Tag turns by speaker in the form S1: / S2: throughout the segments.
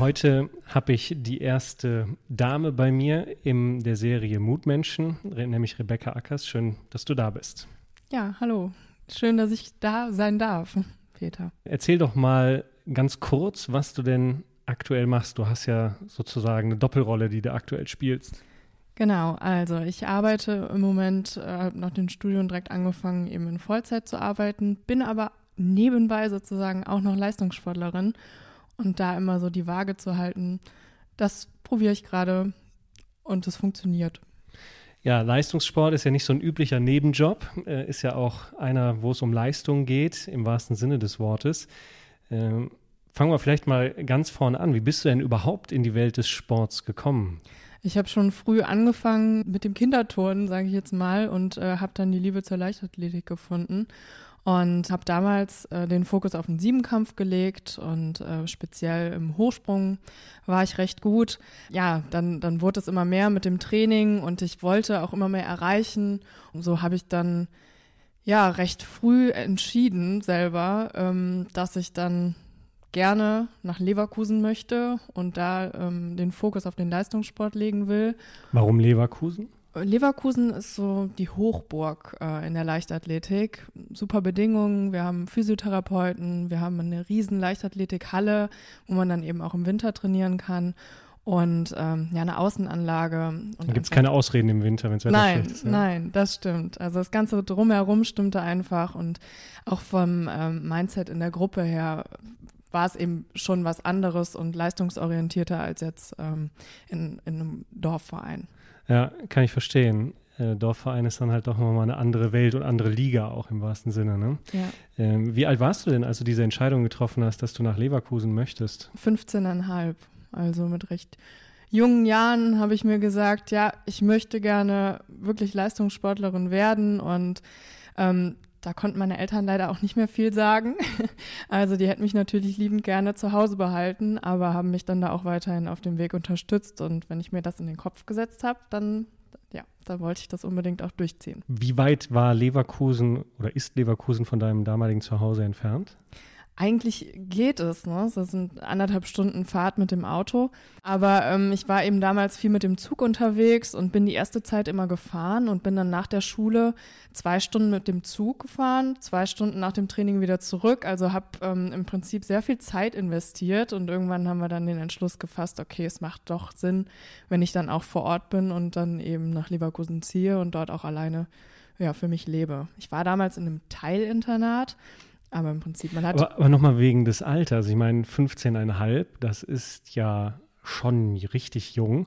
S1: Heute habe ich die erste Dame bei mir in der Serie Mutmenschen, nämlich Rebecca Ackers. Schön, dass du da bist.
S2: Ja, hallo. Schön, dass ich da sein darf, Peter.
S1: Erzähl doch mal ganz kurz, was du denn aktuell machst. Du hast ja sozusagen eine Doppelrolle, die du aktuell spielst.
S2: Genau, also ich arbeite im Moment, äh, habe nach dem Studium direkt angefangen, eben in Vollzeit zu arbeiten, bin aber nebenbei sozusagen auch noch Leistungssportlerin und da immer so die Waage zu halten, das probiere ich gerade und es funktioniert.
S1: Ja, Leistungssport ist ja nicht so ein üblicher Nebenjob, äh, ist ja auch einer, wo es um Leistung geht, im wahrsten Sinne des Wortes. Ähm, fangen wir vielleicht mal ganz vorne an. Wie bist du denn überhaupt in die Welt des Sports gekommen?
S2: Ich habe schon früh angefangen mit dem Kinderturnen, sage ich jetzt mal, und äh, habe dann die Liebe zur Leichtathletik gefunden und habe damals äh, den Fokus auf den Siebenkampf gelegt und äh, speziell im Hochsprung war ich recht gut. Ja, dann, dann wurde es immer mehr mit dem Training und ich wollte auch immer mehr erreichen. Und so habe ich dann ja recht früh entschieden selber, ähm, dass ich dann gerne nach Leverkusen möchte und da ähm, den Fokus auf den Leistungssport legen will.
S1: Warum Leverkusen?
S2: Leverkusen ist so die Hochburg äh, in der Leichtathletik. Super Bedingungen. Wir haben Physiotherapeuten, wir haben eine riesen Leichtathletikhalle, wo man dann eben auch im Winter trainieren kann. Und ähm, ja, eine Außenanlage. Und
S1: da gibt es keine Ausreden im Winter, wenn es Wetter
S2: nein,
S1: schlecht ist.
S2: Ja? Nein, das stimmt. Also das Ganze drumherum stimmte einfach und auch vom ähm, Mindset in der Gruppe her war es eben schon was anderes und leistungsorientierter als jetzt ähm, in, in einem Dorfverein.
S1: Ja, kann ich verstehen. Äh, Dorfverein ist dann halt doch nochmal eine andere Welt und andere Liga auch im wahrsten Sinne. Ne?
S2: Ja.
S1: Ähm, wie alt warst du denn, als du diese Entscheidung getroffen hast, dass du nach Leverkusen möchtest?
S2: 15,5, also mit recht jungen Jahren habe ich mir gesagt, ja, ich möchte gerne wirklich Leistungssportlerin werden und ähm, da konnten meine Eltern leider auch nicht mehr viel sagen. Also die hätten mich natürlich liebend gerne zu Hause behalten, aber haben mich dann da auch weiterhin auf dem Weg unterstützt. Und wenn ich mir das in den Kopf gesetzt habe, dann ja, dann wollte ich das unbedingt auch durchziehen.
S1: Wie weit war Leverkusen oder ist Leverkusen von deinem damaligen Zuhause entfernt?
S2: Eigentlich geht es, ne? Das sind anderthalb Stunden Fahrt mit dem Auto. Aber ähm, ich war eben damals viel mit dem Zug unterwegs und bin die erste Zeit immer gefahren und bin dann nach der Schule zwei Stunden mit dem Zug gefahren, zwei Stunden nach dem Training wieder zurück. Also habe ähm, im Prinzip sehr viel Zeit investiert und irgendwann haben wir dann den Entschluss gefasst, okay, es macht doch Sinn, wenn ich dann auch vor Ort bin und dann eben nach Leverkusen ziehe und dort auch alleine ja, für mich lebe. Ich war damals in einem Teilinternat aber im Prinzip, man hat.
S1: Aber, aber nochmal wegen des Alters. Ich meine, 15,5, das ist ja schon richtig jung.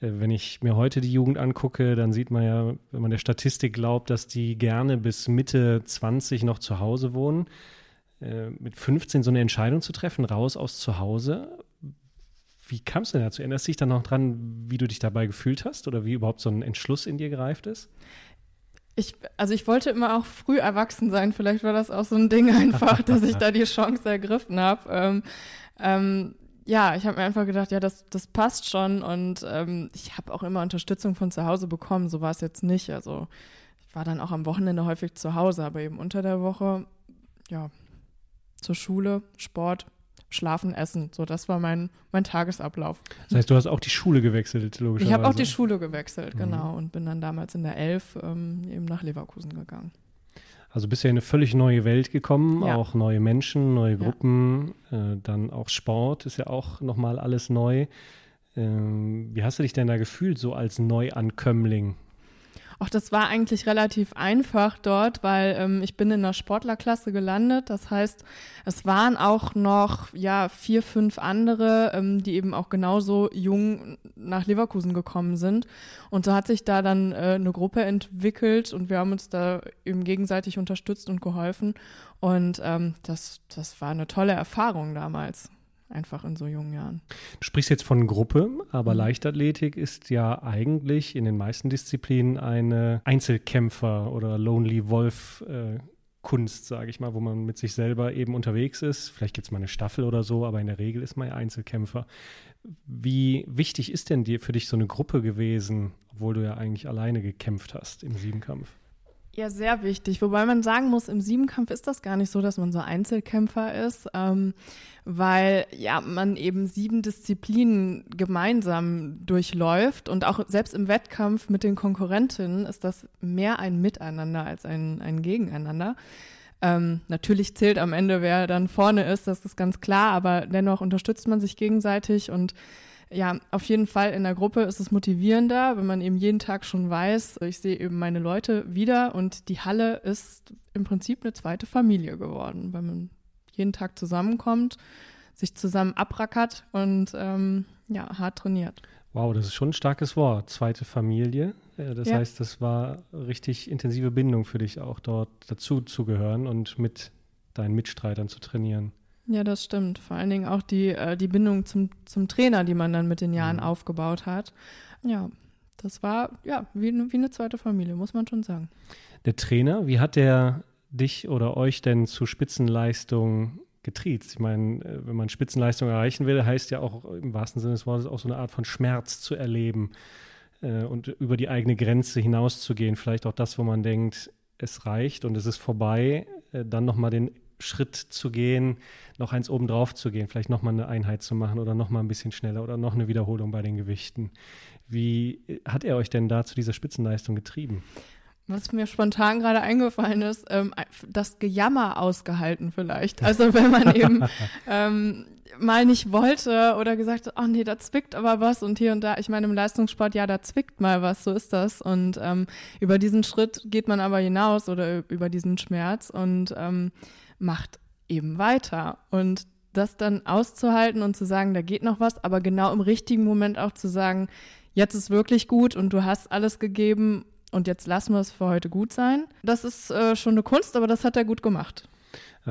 S1: Äh, wenn ich mir heute die Jugend angucke, dann sieht man ja, wenn man der Statistik glaubt, dass die gerne bis Mitte 20 noch zu Hause wohnen. Äh, mit 15 so eine Entscheidung zu treffen, raus aus zu Hause. Wie kam es denn dazu? Erinnerst du dich dann noch dran, wie du dich dabei gefühlt hast oder wie überhaupt so ein Entschluss in dir gereift ist?
S2: Ich, also ich wollte immer auch früh erwachsen sein. Vielleicht war das auch so ein Ding einfach, dass ich da die Chance ergriffen habe. Ähm, ähm, ja, ich habe mir einfach gedacht, ja, das, das passt schon. Und ähm, ich habe auch immer Unterstützung von zu Hause bekommen. So war es jetzt nicht. Also ich war dann auch am Wochenende häufig zu Hause, aber eben unter der Woche, ja, zur Schule, Sport, Schlafen, Essen. So, das war mein, mein Tagesablauf.
S1: Das heißt, du hast auch die Schule gewechselt, logischerweise.
S2: Ich habe auch die Schule gewechselt, mhm. genau. Und bin dann damals in der Elf ähm, eben nach Leverkusen gegangen.
S1: Also bist du in eine völlig neue Welt gekommen, ja. auch neue Menschen, neue Gruppen, ja. äh, dann auch Sport ist ja auch nochmal alles neu. Ähm, wie hast du dich denn da gefühlt, so als Neuankömmling?
S2: Auch das war eigentlich relativ einfach dort, weil ähm, ich bin in der Sportlerklasse gelandet. Das heißt, es waren auch noch ja vier, fünf andere, ähm, die eben auch genauso jung nach Leverkusen gekommen sind. Und so hat sich da dann äh, eine Gruppe entwickelt und wir haben uns da eben gegenseitig unterstützt und geholfen. Und ähm, das, das war eine tolle Erfahrung damals einfach in so jungen Jahren.
S1: Du sprichst jetzt von Gruppe, aber mhm. Leichtathletik ist ja eigentlich in den meisten Disziplinen eine Einzelkämpfer- oder Lonely Wolf- äh, Kunst, sage ich mal, wo man mit sich selber eben unterwegs ist. Vielleicht gibt es mal eine Staffel oder so, aber in der Regel ist man ja Einzelkämpfer. Wie wichtig ist denn dir für dich so eine Gruppe gewesen, obwohl du ja eigentlich alleine gekämpft hast im Siebenkampf?
S2: Ja, sehr wichtig. Wobei man sagen muss, im Siebenkampf ist das gar nicht so, dass man so Einzelkämpfer ist, ähm, weil ja man eben sieben Disziplinen gemeinsam durchläuft und auch selbst im Wettkampf mit den Konkurrentinnen ist das mehr ein Miteinander als ein, ein Gegeneinander. Ähm, natürlich zählt am Ende, wer dann vorne ist, das ist ganz klar, aber dennoch unterstützt man sich gegenseitig und ja, auf jeden Fall in der Gruppe ist es motivierender, wenn man eben jeden Tag schon weiß, ich sehe eben meine Leute wieder und die Halle ist im Prinzip eine zweite Familie geworden, weil man jeden Tag zusammenkommt, sich zusammen abrackert und ähm, ja, hart trainiert.
S1: Wow, das ist schon ein starkes Wort, zweite Familie. Äh, das ja. heißt, das war richtig intensive Bindung für dich auch dort dazu zu gehören und mit deinen Mitstreitern zu trainieren.
S2: Ja, das stimmt. Vor allen Dingen auch die, äh, die Bindung zum, zum Trainer, die man dann mit den Jahren mhm. aufgebaut hat. Ja, das war ja wie, wie eine zweite Familie, muss man schon sagen.
S1: Der Trainer, wie hat der dich oder euch denn zu Spitzenleistung getriezt? Ich meine, äh, wenn man Spitzenleistung erreichen will, heißt ja auch im wahrsten Sinne des Wortes auch so eine Art von Schmerz zu erleben äh, und über die eigene Grenze hinauszugehen. Vielleicht auch das, wo man denkt, es reicht und es ist vorbei, äh, dann nochmal den Schritt zu gehen, noch eins oben drauf zu gehen, vielleicht nochmal eine Einheit zu machen oder nochmal ein bisschen schneller oder noch eine Wiederholung bei den Gewichten. Wie hat er euch denn da zu dieser Spitzenleistung getrieben?
S2: Was mir spontan gerade eingefallen ist, ähm, das Gejammer ausgehalten vielleicht. Also wenn man eben ähm, mal nicht wollte oder gesagt hat, oh nee, da zwickt aber was und hier und da. Ich meine, im Leistungssport, ja, da zwickt mal was, so ist das. Und ähm, über diesen Schritt geht man aber hinaus oder über diesen Schmerz und ähm, macht eben weiter. Und das dann auszuhalten und zu sagen, da geht noch was, aber genau im richtigen Moment auch zu sagen, jetzt ist wirklich gut und du hast alles gegeben und jetzt lassen wir es für heute gut sein. Das ist äh, schon eine Kunst, aber das hat er gut gemacht.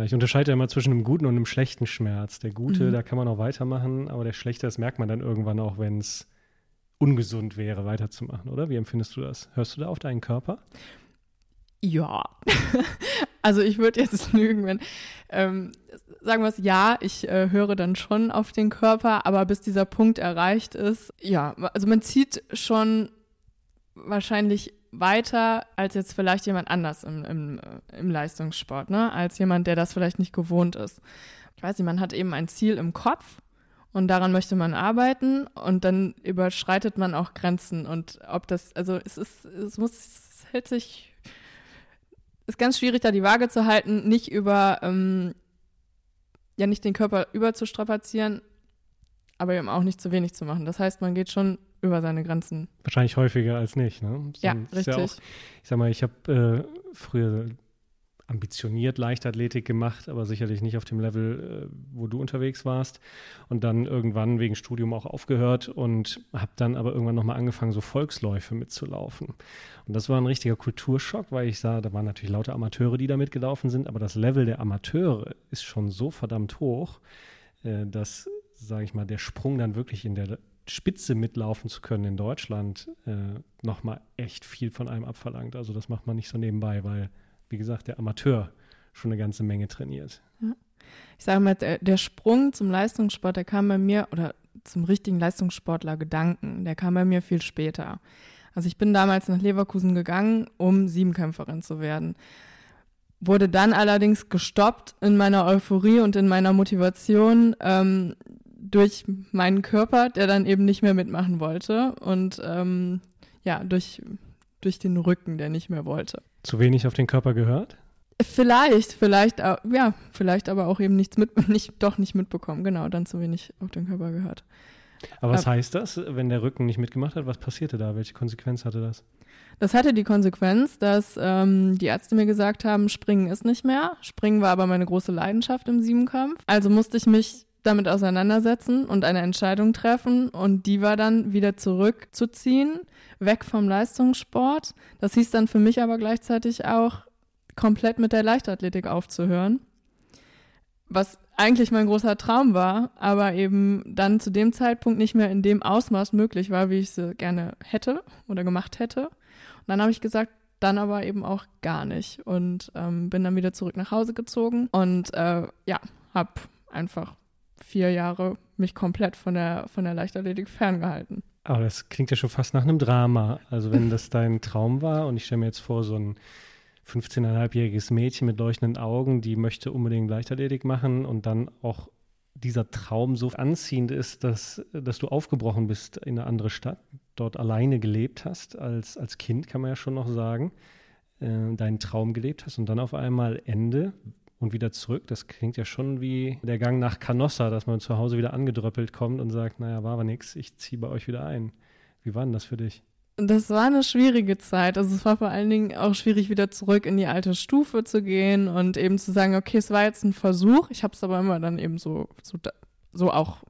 S1: Ich unterscheide ja immer zwischen einem guten und einem schlechten Schmerz. Der gute, mhm. da kann man auch weitermachen, aber der schlechte, das merkt man dann irgendwann auch, wenn es ungesund wäre, weiterzumachen, oder? Wie empfindest du das? Hörst du da auf deinen Körper?
S2: Ja, also ich würde jetzt lügen, wenn, ähm, sagen wir es, ja, ich äh, höre dann schon auf den Körper, aber bis dieser Punkt erreicht ist, ja, also man zieht schon wahrscheinlich weiter als jetzt vielleicht jemand anders im, im, äh, im Leistungssport, ne? als jemand, der das vielleicht nicht gewohnt ist. Ich weiß nicht, man hat eben ein Ziel im Kopf und daran möchte man arbeiten und dann überschreitet man auch Grenzen und ob das, also es ist, es muss, es hält sich ist ganz schwierig, da die Waage zu halten, nicht über, ähm, ja, nicht den Körper überzustrapazieren, aber eben auch nicht zu wenig zu machen. Das heißt, man geht schon über seine Grenzen.
S1: Wahrscheinlich häufiger als nicht, ne?
S2: ja, richtig. Ja auch, ich
S1: sag mal, ich habe äh, früher ambitioniert Leichtathletik gemacht, aber sicherlich nicht auf dem Level, äh, wo du unterwegs warst. Und dann irgendwann wegen Studium auch aufgehört und habe dann aber irgendwann nochmal angefangen, so Volksläufe mitzulaufen. Und das war ein richtiger Kulturschock, weil ich sah, da waren natürlich lauter Amateure, die da mitgelaufen sind, aber das Level der Amateure ist schon so verdammt hoch, äh, dass, sage ich mal, der Sprung dann wirklich in der Spitze mitlaufen zu können in Deutschland, äh, nochmal echt viel von einem abverlangt. Also das macht man nicht so nebenbei, weil wie gesagt, der Amateur schon eine ganze Menge trainiert. Ja.
S2: Ich sage mal, der, der, Sprung zum Leistungssport, der kam bei mir, oder zum richtigen Leistungssportler Gedanken, der kam bei mir viel später. Also ich bin damals nach Leverkusen gegangen, um Siebenkämpferin zu werden. Wurde dann allerdings gestoppt in meiner Euphorie und in meiner Motivation ähm, durch meinen Körper, der dann eben nicht mehr mitmachen wollte. Und ähm, ja, durch durch den Rücken, der nicht mehr wollte.
S1: Zu wenig auf den Körper gehört?
S2: Vielleicht, vielleicht, ja, vielleicht aber auch eben nichts mit, nicht, doch nicht mitbekommen. Genau, dann zu wenig auf den Körper gehört.
S1: Aber was heißt das, wenn der Rücken nicht mitgemacht hat? Was passierte da? Welche Konsequenz hatte das?
S2: Das hatte die Konsequenz, dass ähm, die Ärzte mir gesagt haben, Springen ist nicht mehr. Springen war aber meine große Leidenschaft im Siebenkampf. Also musste ich mich damit auseinandersetzen und eine Entscheidung treffen. Und die war dann wieder zurückzuziehen, weg vom Leistungssport. Das hieß dann für mich aber gleichzeitig auch, komplett mit der Leichtathletik aufzuhören. Was eigentlich mein großer Traum war, aber eben dann zu dem Zeitpunkt nicht mehr in dem Ausmaß möglich war, wie ich es gerne hätte oder gemacht hätte. Und dann habe ich gesagt, dann aber eben auch gar nicht und ähm, bin dann wieder zurück nach Hause gezogen und äh, ja, habe einfach vier Jahre mich komplett von der, von der Leichtathletik ferngehalten.
S1: Aber das klingt ja schon fast nach einem Drama. Also wenn das dein Traum war und ich stelle mir jetzt vor, so ein 15,5-jähriges Mädchen mit leuchtenden Augen, die möchte unbedingt Leichtathletik machen und dann auch dieser Traum so anziehend ist, dass, dass du aufgebrochen bist in eine andere Stadt, dort alleine gelebt hast, als, als Kind kann man ja schon noch sagen, äh, deinen Traum gelebt hast und dann auf einmal Ende und wieder zurück. Das klingt ja schon wie der Gang nach Canossa, dass man zu Hause wieder angedröppelt kommt und sagt, naja, war aber nichts, ich ziehe bei euch wieder ein. Wie war denn das für dich?
S2: Das war eine schwierige Zeit. Also es war vor allen Dingen auch schwierig, wieder zurück in die alte Stufe zu gehen und eben zu sagen, okay, es war jetzt ein Versuch. Ich habe es aber immer dann eben so, so, so auch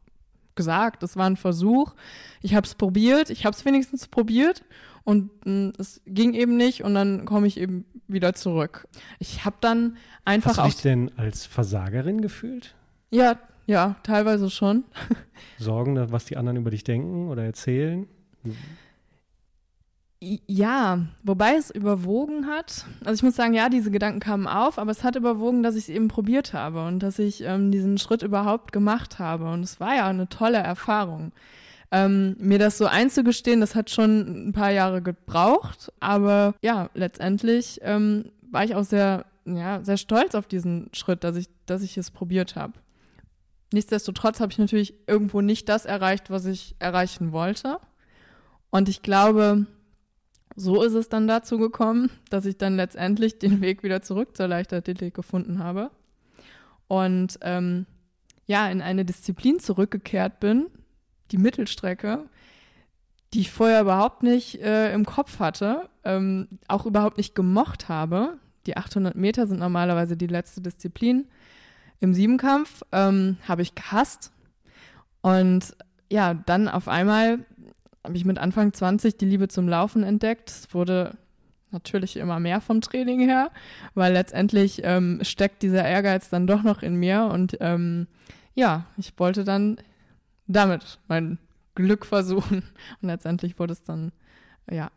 S2: gesagt. Es war ein Versuch. Ich habe es probiert. Ich habe es wenigstens probiert und mh, hm, es ging eben nicht und dann komme ich eben wieder zurück. Ich habe dann einfach
S1: Hast du dich denn als Versagerin gefühlt?
S2: Ja, ja, teilweise schon.
S1: Sorgen, was die anderen über dich denken oder erzählen?
S2: Ja, wobei es überwogen hat. Also ich muss sagen, ja, diese Gedanken kamen auf, aber es hat überwogen, dass ich es eben probiert habe und dass ich ähm, diesen Schritt überhaupt gemacht habe. Und es war ja eine tolle Erfahrung. Ähm, mir das so einzugestehen, das hat schon ein paar Jahre gebraucht, aber ja, letztendlich ähm, war ich auch sehr, ja, sehr stolz auf diesen Schritt, dass ich, dass ich es probiert habe. Nichtsdestotrotz habe ich natürlich irgendwo nicht das erreicht, was ich erreichen wollte. Und ich glaube, so ist es dann dazu gekommen, dass ich dann letztendlich den Weg wieder zurück zur Leichtathletik gefunden habe und ähm, ja, in eine Disziplin zurückgekehrt bin, die Mittelstrecke, die ich vorher überhaupt nicht äh, im Kopf hatte, ähm, auch überhaupt nicht gemocht habe. Die 800 Meter sind normalerweise die letzte Disziplin. Im Siebenkampf ähm, habe ich gehasst. Und ja, dann auf einmal habe ich mit Anfang 20 die Liebe zum Laufen entdeckt. Es wurde natürlich immer mehr vom Training her, weil letztendlich ähm, steckt dieser Ehrgeiz dann doch noch in mir und ähm, ja, ich wollte dann damit mein Glück versuchen und letztendlich wurde es dann, ja,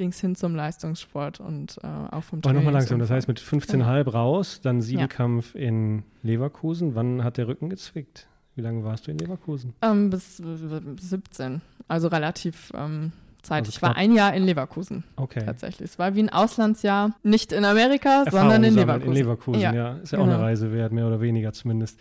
S2: ging es hin zum Leistungssport und äh, auch vom
S1: Training. Nochmal langsam, das heißt mit 15,5 ja. raus, dann Siebenkampf ja. in Leverkusen. Wann hat der Rücken gezwickt? Wie lange warst du in Leverkusen?
S2: Ähm, bis, 17, also relativ ähm, Zeit. Also ich war ein Jahr in Leverkusen. Okay. Tatsächlich. Es war wie ein Auslandsjahr, nicht in Amerika, Erfahrung sondern in Leverkusen.
S1: In Leverkusen, ja. ja. Ist ja genau. auch eine Reise wert, mehr oder weniger zumindest.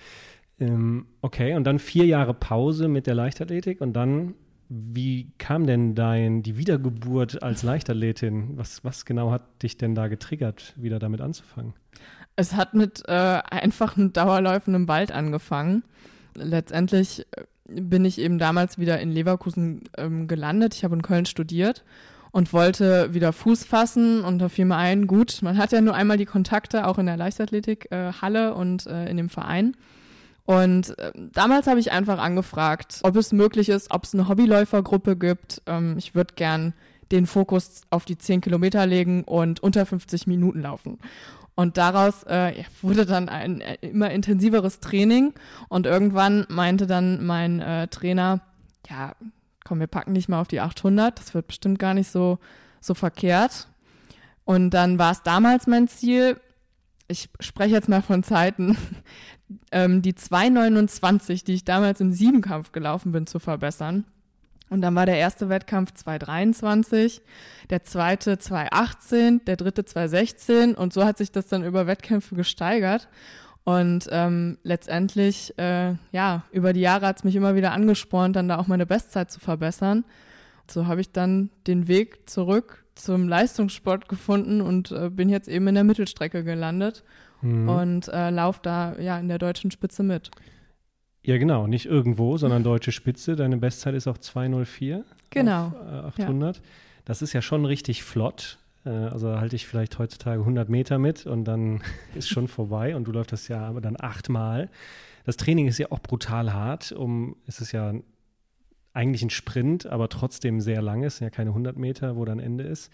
S1: Ähm, okay, und dann vier Jahre Pause mit der Leichtathletik und dann, wie kam denn dein, die Wiedergeburt als Leichtathletin? Was, was genau hat dich denn da getriggert, wieder damit anzufangen?
S2: Es hat mit äh, einfachen Dauerläufen im Wald angefangen letztendlich äh, bin ich eben damals wieder in Leverkusen ähm, gelandet. Ich habe in Köln studiert und wollte wieder Fuß fassen und da fiel mir ein, gut, man hat ja nur einmal die Kontakte, auch in der Leichtathletik äh, und äh, in dem Verein. Und äh, damals habe ich einfach angefragt, ob es möglich ist, ob es eine Hobbyläufergruppe gibt. Ähm, ich würde gern den Fokus auf die 10 Kilometer legen und unter 50 Minuten laufen. Und daraus äh, wurde dann ein äh, immer intensiveres Training. Und irgendwann meinte dann mein äh, Trainer, ja, komm, wir packen dich mal auf die 800. Das wird bestimmt gar nicht so, so verkehrt. Und dann war es damals mein Ziel, ich spreche jetzt mal von Zeiten, ähm, die 229, die ich damals im Siebenkampf gelaufen bin, zu verbessern. Und dann war der erste Wettkampf 2023, der zweite 2018, der dritte 2016 und so hat sich das dann über Wettkämpfe gesteigert. Und ähm, letztendlich, äh, ja, über die Jahre hat es mich immer wieder angespornt, dann da auch meine Bestzeit zu verbessern. So habe ich dann den Weg zurück zum Leistungssport gefunden und äh, bin jetzt eben in der Mittelstrecke gelandet mhm. und äh, laufe da ja in der deutschen Spitze mit.
S1: Ja, genau, nicht irgendwo, sondern deutsche Spitze. Deine Bestzeit ist auch 204
S2: genau.
S1: auf äh, 800. Ja. Das ist ja schon richtig flott. Äh, also halte ich vielleicht heutzutage 100 Meter mit und dann ist schon vorbei und du läufst das ja aber dann achtmal. Das Training ist ja auch brutal hart. Um, es ist ja eigentlich ein Sprint, aber trotzdem sehr lang. Sind ja keine 100 Meter, wo dann Ende ist.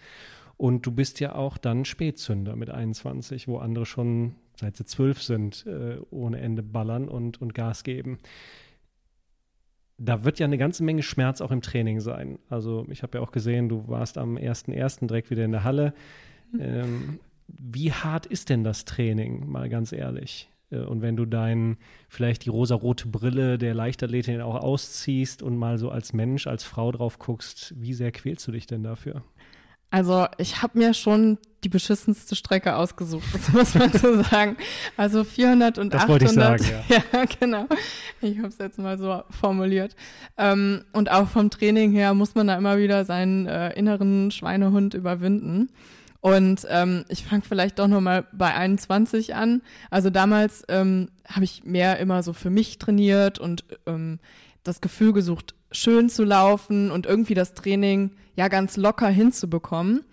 S1: Und du bist ja auch dann Spätzünder mit 21, wo andere schon seit sie zwölf sind, äh, ohne Ende ballern und, und Gas geben. Da wird ja eine ganze Menge Schmerz auch im Training sein. Also ich habe ja auch gesehen, du warst am 1.1. direkt wieder in der Halle. Mhm. Ähm, wie hart ist denn das Training, mal ganz ehrlich? Äh, und wenn du dein, vielleicht die rosarote Brille der Leichtathletin auch ausziehst und mal so als Mensch, als Frau drauf guckst, wie sehr quälst du dich denn dafür?
S2: Also ich habe mir schon die beschissenste Strecke ausgesucht, das muss man so sagen. Also 400 und
S1: das
S2: 800.
S1: Ich sagen,
S2: ja. ja, genau. Ich habe es jetzt mal so formuliert. Ähm, und auch vom Training her muss man da immer wieder seinen äh, inneren Schweinehund überwinden. Und ähm, ich fange vielleicht doch nochmal bei 21 an. Also damals ähm, habe ich mehr immer so für mich trainiert und ähm, das Gefühl gesucht, schön zu laufen und irgendwie das Training ja ganz locker hinzubekommen.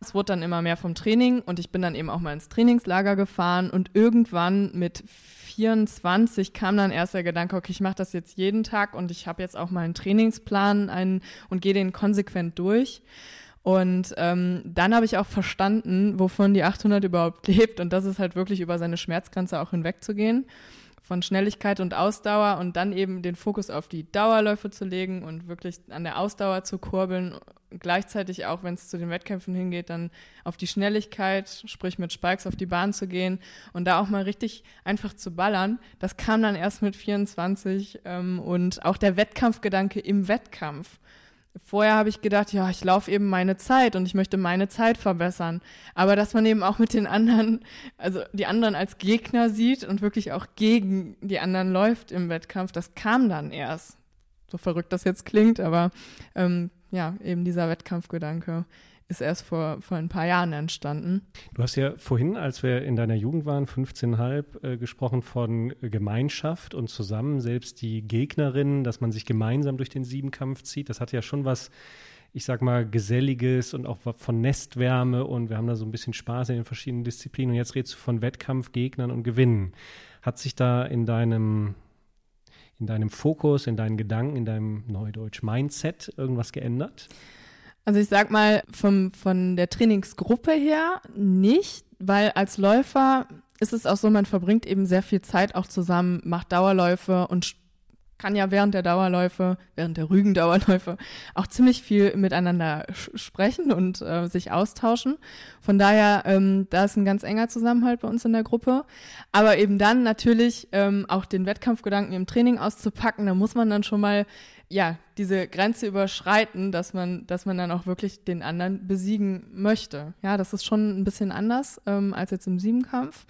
S2: Es wurde dann immer mehr vom Training und ich bin dann eben auch mal ins Trainingslager gefahren und irgendwann mit 24 kam dann erst der Gedanke, okay, ich mache das jetzt jeden Tag und ich habe jetzt auch mal einen Trainingsplan einen, und gehe den konsequent durch. Und ähm, dann habe ich auch verstanden, wovon die 800 überhaupt lebt und das ist halt wirklich über seine Schmerzgrenze auch hinwegzugehen von Schnelligkeit und Ausdauer und dann eben den Fokus auf die Dauerläufe zu legen und wirklich an der Ausdauer zu kurbeln. Gleichzeitig auch, wenn es zu den Wettkämpfen hingeht, dann auf die Schnelligkeit, sprich mit Spikes auf die Bahn zu gehen und da auch mal richtig einfach zu ballern. Das kam dann erst mit 24 ähm, und auch der Wettkampfgedanke im Wettkampf. Vorher habe ich gedacht, ja, ich laufe eben meine Zeit und ich möchte meine Zeit verbessern. Aber dass man eben auch mit den anderen, also die anderen als Gegner sieht und wirklich auch gegen die anderen läuft im Wettkampf, das kam dann erst. So verrückt das jetzt klingt, aber ähm, ja, eben dieser Wettkampfgedanke ist erst vor, vor ein paar Jahren entstanden.
S1: Du hast ja vorhin, als wir in deiner Jugend waren, 15,5, äh, gesprochen von Gemeinschaft und zusammen, selbst die Gegnerinnen, dass man sich gemeinsam durch den Siebenkampf zieht. Das hat ja schon was, ich sag mal, Geselliges und auch von Nestwärme und wir haben da so ein bisschen Spaß in den verschiedenen Disziplinen. Und jetzt redest du von Wettkampf, Gegnern und Gewinnen. Hat sich da in deinem in deinem Fokus, in deinen Gedanken, in deinem Neudeutsch Mindset irgendwas geändert?
S2: Also ich sag mal, vom, von der Trainingsgruppe her nicht, weil als Läufer ist es auch so, man verbringt eben sehr viel Zeit auch zusammen, macht Dauerläufe und kann ja während der Dauerläufe, während der Rügendauerläufe auch ziemlich viel miteinander sprechen und äh, sich austauschen. Von daher, ähm, da ist ein ganz enger Zusammenhalt bei uns in der Gruppe. Aber eben dann natürlich ähm, auch den Wettkampfgedanken im Training auszupacken, da muss man dann schon mal ja, diese Grenze überschreiten, dass man, dass man dann auch wirklich den anderen besiegen möchte. Ja, das ist schon ein bisschen anders ähm, als jetzt im Siebenkampf.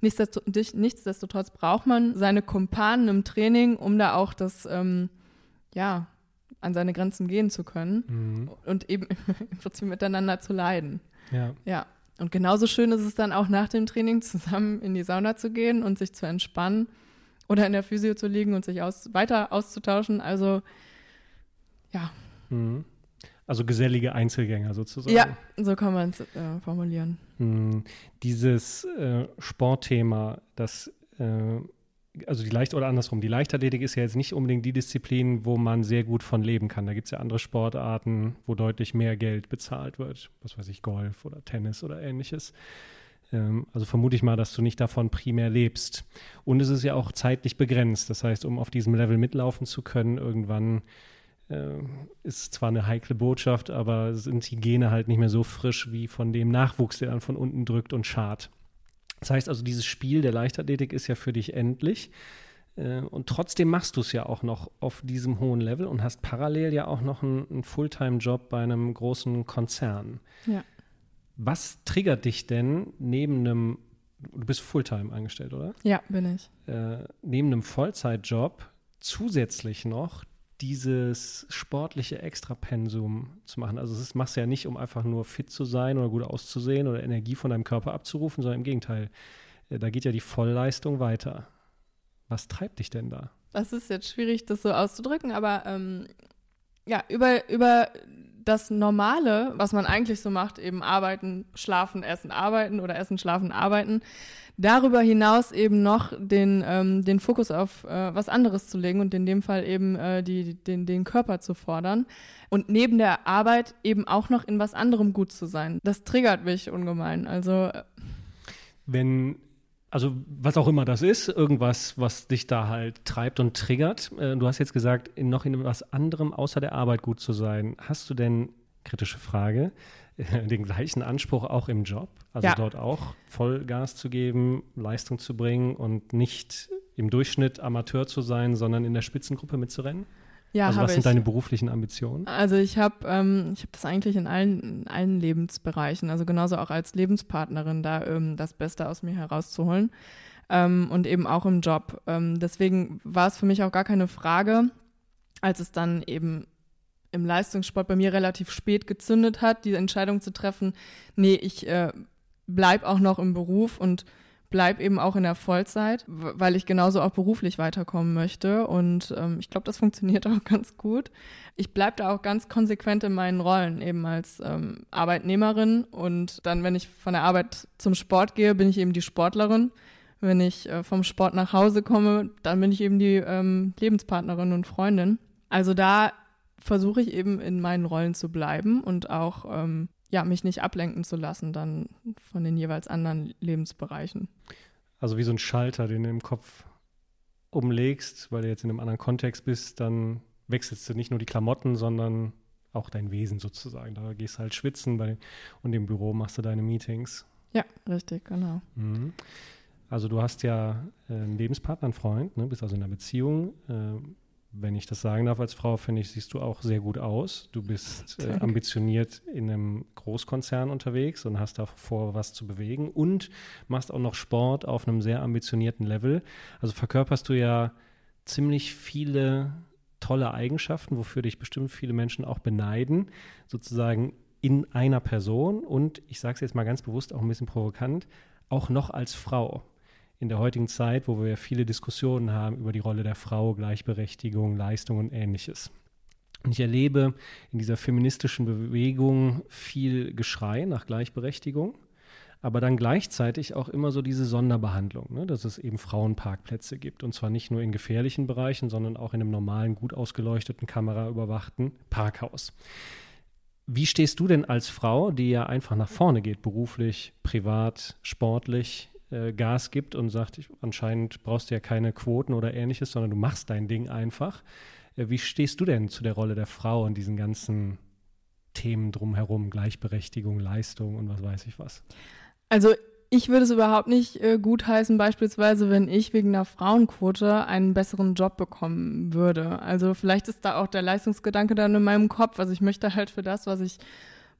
S2: Nichtsdestotrotz, nichtsdestotrotz braucht man seine Kumpanen im Training, um da auch das, ähm, ja, an seine Grenzen gehen zu können mhm. und eben im Prinzip miteinander zu leiden.
S1: Ja.
S2: Ja. Und genauso schön ist es dann auch nach dem Training zusammen in die Sauna zu gehen und sich zu entspannen oder in der Physio zu liegen und sich aus, weiter auszutauschen. Also ja.
S1: Mhm. Also gesellige Einzelgänger sozusagen.
S2: Ja, so kann man es äh, formulieren.
S1: Mhm. Dieses äh, Sportthema, das äh, also die Leicht oder andersrum, die Leichtathletik ist ja jetzt nicht unbedingt die Disziplin, wo man sehr gut von leben kann. Da gibt es ja andere Sportarten, wo deutlich mehr Geld bezahlt wird. Was weiß ich, Golf oder Tennis oder ähnliches. Ähm, also vermute ich mal, dass du nicht davon primär lebst. Und es ist ja auch zeitlich begrenzt. Das heißt, um auf diesem Level mitlaufen zu können, irgendwann äh, ist zwar eine heikle Botschaft, aber sind die Gene halt nicht mehr so frisch wie von dem Nachwuchs, der dann von unten drückt und schart. Das heißt also, dieses Spiel der Leichtathletik ist ja für dich endlich. Äh, und trotzdem machst du es ja auch noch auf diesem hohen Level und hast parallel ja auch noch einen, einen Fulltime-Job bei einem großen Konzern.
S2: Ja.
S1: Was triggert dich denn neben einem, du bist Fulltime angestellt, oder?
S2: Ja, bin ich.
S1: Äh, neben einem Vollzeitjob zusätzlich noch dieses sportliche Extrapensum zu machen. Also das machst du ja nicht, um einfach nur fit zu sein oder gut auszusehen oder Energie von deinem Körper abzurufen, sondern im Gegenteil, äh, da geht ja die Vollleistung weiter. Was treibt dich denn da?
S2: das ist jetzt schwierig, das so auszudrücken, aber ähm, ja, über, über das Normale, was man eigentlich so macht, eben arbeiten, schlafen, essen, arbeiten oder essen, schlafen, arbeiten, darüber hinaus eben noch den, ähm, den Fokus auf äh, was anderes zu legen und in dem Fall eben äh, die, den, den Körper zu fordern und neben der Arbeit eben auch noch in was anderem gut zu sein. Das triggert mich ungemein. Also äh,
S1: wenn also was auch immer das ist, irgendwas, was dich da halt treibt und triggert. Äh, du hast jetzt gesagt, in noch in was anderem außer der Arbeit gut zu sein. Hast du denn, kritische Frage, den gleichen Anspruch auch im Job? Also ja. dort auch Vollgas zu geben, Leistung zu bringen und nicht im Durchschnitt Amateur zu sein, sondern in der Spitzengruppe mitzurennen? Ja, also was sind ich. deine beruflichen Ambitionen?
S2: Also ich habe ähm, ich hab das eigentlich in allen, in allen Lebensbereichen, also genauso auch als Lebenspartnerin, da ähm, das Beste aus mir herauszuholen ähm, und eben auch im Job. Ähm, deswegen war es für mich auch gar keine Frage, als es dann eben im Leistungssport bei mir relativ spät gezündet hat, die Entscheidung zu treffen, nee, ich äh, bleib auch noch im Beruf und bleib eben auch in der Vollzeit, weil ich genauso auch beruflich weiterkommen möchte. Und ähm, ich glaube, das funktioniert auch ganz gut. Ich bleibe da auch ganz konsequent in meinen Rollen, eben als ähm, Arbeitnehmerin. Und dann, wenn ich von der Arbeit zum Sport gehe, bin ich eben die Sportlerin. Wenn ich äh, vom Sport nach Hause komme, dann bin ich eben die ähm, Lebenspartnerin und Freundin. Also da versuche ich eben in meinen Rollen zu bleiben und auch ähm, ja, mich nicht ablenken zu lassen dann von den jeweils anderen Lebensbereichen.
S1: Also wie so ein Schalter, den du im Kopf umlegst, weil du jetzt in einem anderen Kontext bist, dann wechselst du nicht nur die Klamotten, sondern auch dein Wesen sozusagen. Da gehst du halt schwitzen bei, und im Büro machst du deine Meetings.
S2: Ja, richtig, genau.
S1: Mhm. Also du hast ja äh, einen Lebenspartner, einen Freund, ne? bist also in einer Beziehung. Äh, wenn ich das sagen darf als Frau, finde ich, siehst du auch sehr gut aus. Du bist äh, ambitioniert in einem Großkonzern unterwegs und hast da vor, was zu bewegen und machst auch noch Sport auf einem sehr ambitionierten Level. Also verkörperst du ja ziemlich viele tolle Eigenschaften, wofür dich bestimmt viele Menschen auch beneiden, sozusagen in einer Person und ich sage es jetzt mal ganz bewusst, auch ein bisschen provokant, auch noch als Frau in der heutigen Zeit, wo wir viele Diskussionen haben über die Rolle der Frau, Gleichberechtigung, Leistung und ähnliches. Und ich erlebe in dieser feministischen Bewegung viel Geschrei nach Gleichberechtigung, aber dann gleichzeitig auch immer so diese Sonderbehandlung, ne, dass es eben Frauenparkplätze gibt. Und zwar nicht nur in gefährlichen Bereichen, sondern auch in einem normalen, gut ausgeleuchteten, kameraüberwachten Parkhaus. Wie stehst du denn als Frau, die ja einfach nach vorne geht, beruflich, privat, sportlich, äh, Gas gibt und sagt, ich, anscheinend brauchst du ja keine Quoten oder ähnliches, sondern du machst dein Ding einfach. Äh, wie stehst du denn zu der Rolle der Frau und diesen ganzen Themen drumherum, Gleichberechtigung, Leistung und was weiß ich was?
S2: Also ich würde es überhaupt nicht äh, gutheißen, beispielsweise, wenn ich wegen einer Frauenquote einen besseren Job bekommen würde. Also vielleicht ist da auch der Leistungsgedanke dann in meinem Kopf. Also ich möchte halt für das, was ich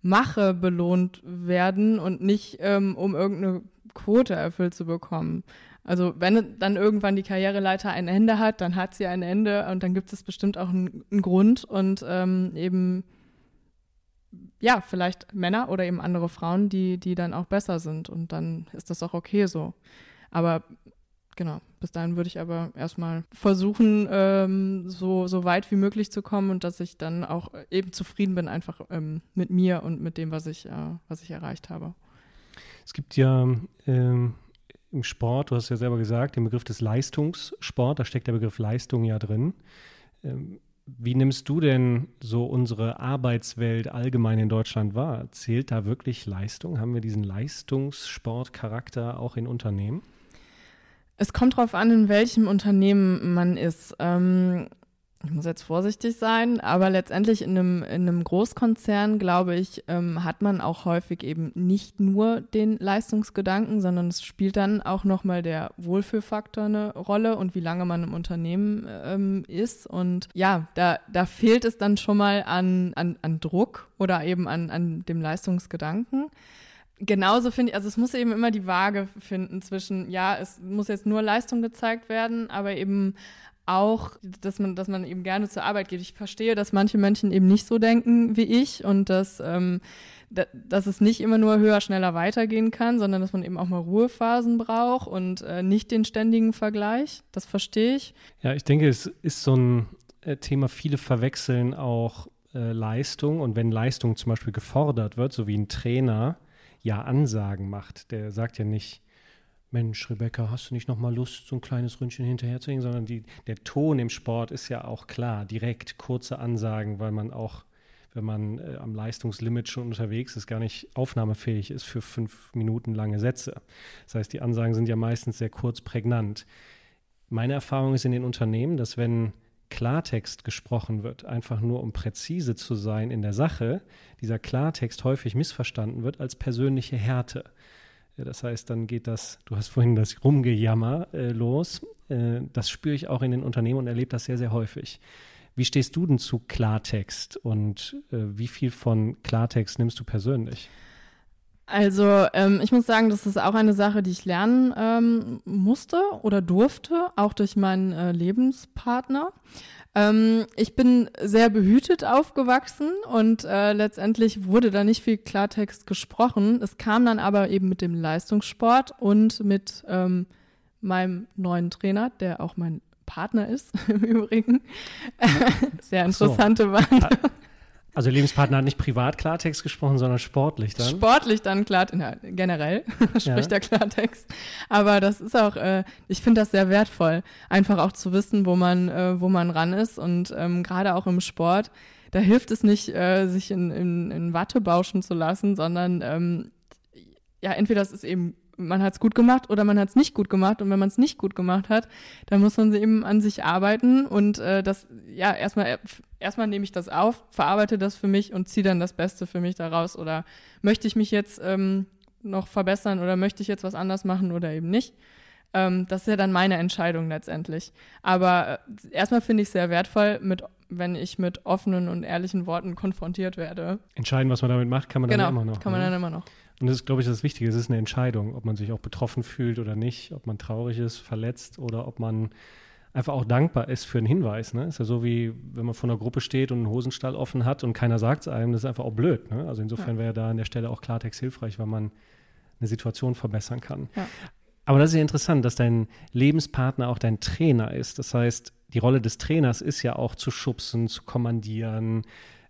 S2: mache, belohnt werden und nicht um, um irgendeine Quote erfüllt zu bekommen. Also wenn dann irgendwann die Karriereleiter ein Ende hat, dann hat sie ein Ende und dann gibt es bestimmt auch einen, einen Grund und ähm, eben ja, vielleicht Männer oder eben andere Frauen, die, die dann auch besser sind und dann ist das auch okay so. Aber genau, bis dahin würde ich aber erstmal versuchen, ähm, so, so weit wie möglich zu kommen und dass ich dann auch eben zufrieden bin einfach ähm, mit mir und mit dem, was ich, äh, was ich erreicht habe.
S1: Es gibt ja ähm, im Sport, du hast ja selber gesagt, den Begriff des Leistungssport, da steckt der Begriff Leistung ja drin. Ähm, wie nimmst du denn so unsere Arbeitswelt allgemein in Deutschland wahr? Zählt da wirklich Leistung? Haben wir diesen Leistungssportcharakter auch in Unternehmen?
S2: Es kommt darauf an, in welchem Unternehmen man ist. Ähm, ich muss jetzt vorsichtig sein, aber letztendlich in einem, in einem Großkonzern, glaube ich, ähm, hat man auch häufig eben nicht nur den Leistungsgedanken, sondern es spielt dann auch nochmal der Wohlfühlfaktor eine Rolle und wie lange man im Unternehmen ähm, ist. Und ja, da, da fehlt es dann schon mal an, an, an Druck oder eben an, an dem Leistungsgedanken genauso finde ich, also es muss eben immer die Waage finden zwischen, ja, es muss jetzt nur Leistung gezeigt werden, aber eben auch, dass man, dass man eben gerne zur Arbeit geht. Ich verstehe, dass manche Menschen eben nicht so denken wie ich und dass, ähm, da, dass es nicht immer nur höher, schneller weitergehen kann, sondern dass man eben auch mal Ruhephasen braucht und äh, nicht den ständigen Vergleich. Das verstehe ich.
S1: Ja, ich denke, es ist so ein äh, Thema, viele verwechseln auch äh, Leistung und wenn Leistung zum Beispiel gefordert wird, so wie ein Trainer ja Ansagen macht, der sagt ja nicht, Mensch, Rebecca, hast du nicht noch mal Lust, so ein kleines Ründchen hinterherzulegen, sondern die, der Ton im Sport ist ja auch klar, direkt kurze Ansagen, weil man auch, wenn man äh, am Leistungslimit schon unterwegs ist, gar nicht aufnahmefähig ist für fünf Minuten lange Sätze. Das heißt, die Ansagen sind ja meistens sehr kurz, prägnant. Meine Erfahrung ist in den Unternehmen, dass wenn Klartext gesprochen wird, einfach nur um präzise zu sein in der Sache, dieser Klartext häufig missverstanden wird als persönliche Härte. Das heißt, dann geht das, du hast vorhin das Rumgejammer äh, los. Äh, das spüre ich auch in den Unternehmen und erlebe das sehr, sehr häufig. Wie stehst du denn zu Klartext und äh, wie viel von Klartext nimmst du persönlich?
S2: Also ähm, ich muss sagen, das ist auch eine Sache, die ich lernen ähm, musste oder durfte, auch durch meinen äh, Lebenspartner. Ähm, ich bin sehr behütet aufgewachsen und äh, letztendlich wurde da nicht viel Klartext gesprochen. Es kam dann aber eben mit dem Leistungssport und mit ähm, meinem neuen Trainer, der auch mein Partner ist im Übrigen. sehr interessante so. Wand.
S1: Also Lebenspartner hat nicht privat Klartext gesprochen, sondern sportlich dann?
S2: Sportlich dann klar, na, generell spricht ja. der Klartext. Aber das ist auch, äh, ich finde das sehr wertvoll, einfach auch zu wissen, wo man, äh, wo man ran ist. Und ähm, gerade auch im Sport, da hilft es nicht, äh, sich in, in, in Watte bauschen zu lassen, sondern ähm, ja, entweder das ist eben man hat es gut gemacht oder man hat es nicht gut gemacht. Und wenn man es nicht gut gemacht hat, dann muss man eben an sich arbeiten und äh, das, ja, erstmal, erstmal nehme ich das auf, verarbeite das für mich und ziehe dann das Beste für mich daraus. Oder möchte ich mich jetzt ähm, noch verbessern oder möchte ich jetzt was anders machen oder eben nicht? Ähm, das ist ja dann meine Entscheidung letztendlich. Aber äh, erstmal finde ich es sehr wertvoll, mit, wenn ich mit offenen und ehrlichen Worten konfrontiert werde.
S1: Entscheiden, was man damit macht, kann man genau, dann immer noch.
S2: Kann man ne? dann immer noch.
S1: Und das ist, glaube ich, das Wichtige. Es ist eine Entscheidung, ob man sich auch betroffen fühlt oder nicht, ob man traurig ist, verletzt oder ob man einfach auch dankbar ist für einen Hinweis. Ne? Ist ja so wie, wenn man vor einer Gruppe steht und einen Hosenstall offen hat und keiner sagt es einem, das ist einfach auch blöd. Ne? Also insofern ja. wäre da an der Stelle auch Klartext hilfreich, weil man eine Situation verbessern kann. Ja. Aber das ist ja interessant, dass dein Lebenspartner auch dein Trainer ist. Das heißt, die Rolle des Trainers ist ja auch zu schubsen, zu kommandieren,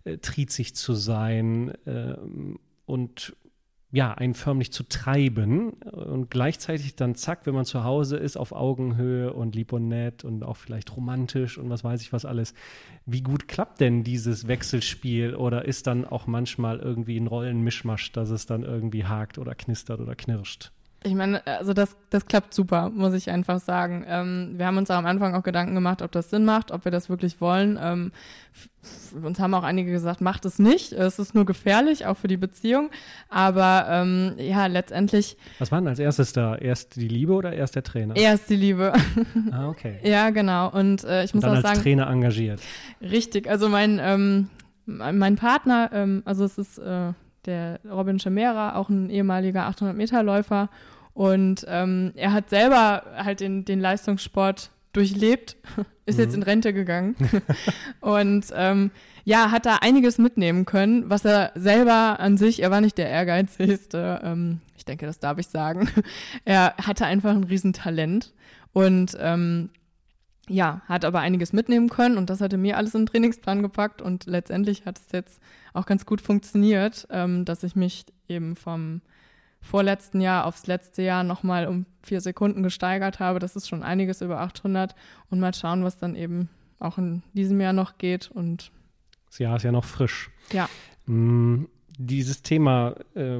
S1: äh, triezig zu sein äh, und ja, einen förmlich zu treiben und gleichzeitig dann zack, wenn man zu Hause ist, auf Augenhöhe und lieb und nett und auch vielleicht romantisch und was weiß ich was alles. Wie gut klappt denn dieses Wechselspiel oder ist dann auch manchmal irgendwie ein Rollenmischmasch, dass es dann irgendwie hakt oder knistert oder knirscht?
S2: Ich meine, also das, das klappt super, muss ich einfach sagen. Ähm, wir haben uns am Anfang auch Gedanken gemacht, ob das Sinn macht, ob wir das wirklich wollen. Ähm, uns haben auch einige gesagt, macht es nicht. Es ist nur gefährlich, auch für die Beziehung. Aber ähm, ja, letztendlich.
S1: Was war denn als erstes da? Erst die Liebe oder erst der Trainer?
S2: Erst die Liebe.
S1: Ah, okay.
S2: ja, genau. Und äh, ich muss
S1: Und
S2: dann
S1: auch als
S2: sagen.
S1: Trainer engagiert.
S2: Richtig. Also mein, ähm, mein Partner, ähm, also es ist äh, der Robin Schemera, auch ein ehemaliger 800-Meter-Läufer. Und ähm, er hat selber halt den, den Leistungssport durchlebt, ist mhm. jetzt in Rente gegangen und ähm, ja, hat da einiges mitnehmen können, was er selber an sich, er war nicht der ehrgeizigste, ähm, ich denke, das darf ich sagen. er hatte einfach ein Riesentalent und ähm, ja, hat aber einiges mitnehmen können und das hatte mir alles in den Trainingsplan gepackt und letztendlich hat es jetzt auch ganz gut funktioniert, ähm, dass ich mich eben vom vorletzten Jahr aufs letzte Jahr nochmal um vier Sekunden gesteigert habe. Das ist schon einiges über 800 und mal schauen, was dann eben auch in diesem Jahr noch geht. Und
S1: das Jahr ist ja noch frisch.
S2: Ja.
S1: Mm, dieses Thema äh,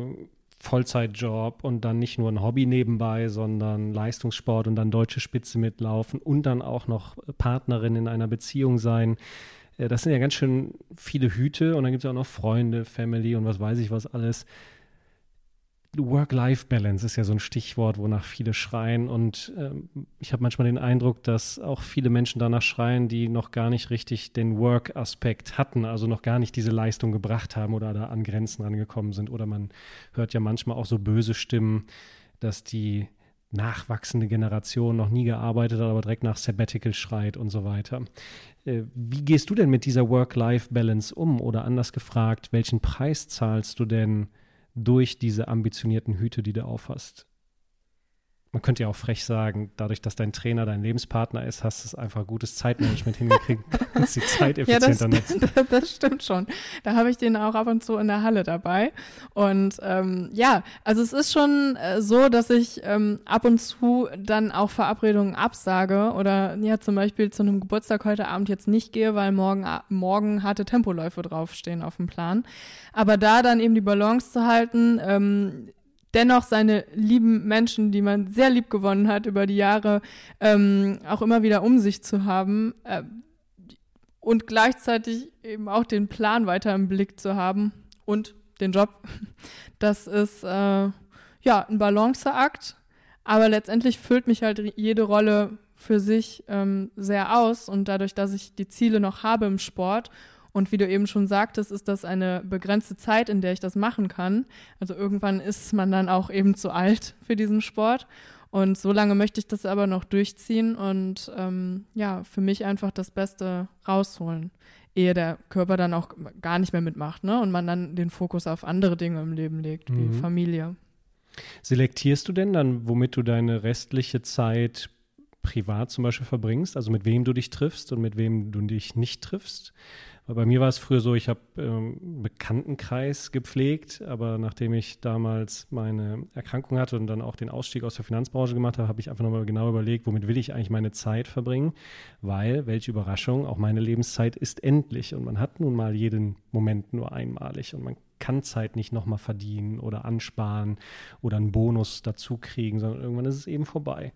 S1: Vollzeitjob und dann nicht nur ein Hobby nebenbei, sondern Leistungssport und dann deutsche Spitze mitlaufen und dann auch noch Partnerin in einer Beziehung sein. Äh, das sind ja ganz schön viele Hüte und dann gibt es auch noch Freunde, Family und was weiß ich was alles. Work-Life-Balance ist ja so ein Stichwort, wonach viele schreien. Und ähm, ich habe manchmal den Eindruck, dass auch viele Menschen danach schreien, die noch gar nicht richtig den Work-Aspekt hatten, also noch gar nicht diese Leistung gebracht haben oder da an Grenzen rangekommen sind. Oder man hört ja manchmal auch so böse Stimmen, dass die nachwachsende Generation noch nie gearbeitet hat, aber direkt nach Sabbatical schreit und so weiter. Äh, wie gehst du denn mit dieser Work-Life-Balance um? Oder anders gefragt, welchen Preis zahlst du denn durch diese ambitionierten Hüte, die du aufhast? Man könnte ja auch frech sagen, dadurch, dass dein Trainer dein Lebenspartner ist, hast du es einfach gutes Zeitmanagement hingekriegt, kannst die Zeit effizienter
S2: ja, das, nutzen. Das stimmt schon. Da habe ich den auch ab und zu in der Halle dabei. Und ähm, ja, also es ist schon äh, so, dass ich ähm, ab und zu dann auch Verabredungen absage oder ja zum Beispiel zu einem Geburtstag heute Abend jetzt nicht gehe, weil morgen, morgen harte Tempoläufe draufstehen auf dem Plan. Aber da dann eben die Balance zu halten, ähm, dennoch seine lieben Menschen, die man sehr lieb gewonnen hat über die Jahre, ähm, auch immer wieder um sich zu haben äh, und gleichzeitig eben auch den Plan weiter im Blick zu haben und den Job. Das ist äh, ja ein Balanceakt, aber letztendlich füllt mich halt jede Rolle für sich ähm, sehr aus und dadurch, dass ich die Ziele noch habe im Sport und wie du eben schon sagtest, ist das eine begrenzte Zeit, in der ich das machen kann. Also irgendwann ist man dann auch eben zu alt für diesen Sport. Und so lange möchte ich das aber noch durchziehen und ähm, ja, für mich einfach das Beste rausholen, ehe der Körper dann auch gar nicht mehr mitmacht, ne? Und man dann den Fokus auf andere Dinge im Leben legt, wie mhm. Familie.
S1: Selektierst du denn dann, womit du deine restliche Zeit privat zum Beispiel verbringst, also mit wem du dich triffst und mit wem du dich nicht triffst? Weil bei mir war es früher so, ich habe ähm, einen Bekanntenkreis gepflegt, aber nachdem ich damals meine Erkrankung hatte und dann auch den Ausstieg aus der Finanzbranche gemacht habe, habe ich einfach nochmal genau überlegt, womit will ich eigentlich meine Zeit verbringen, weil, welche Überraschung, auch meine Lebenszeit ist endlich und man hat nun mal jeden Moment nur einmalig und man kann Zeit nicht nochmal verdienen oder ansparen oder einen Bonus dazu kriegen, sondern irgendwann ist es eben vorbei.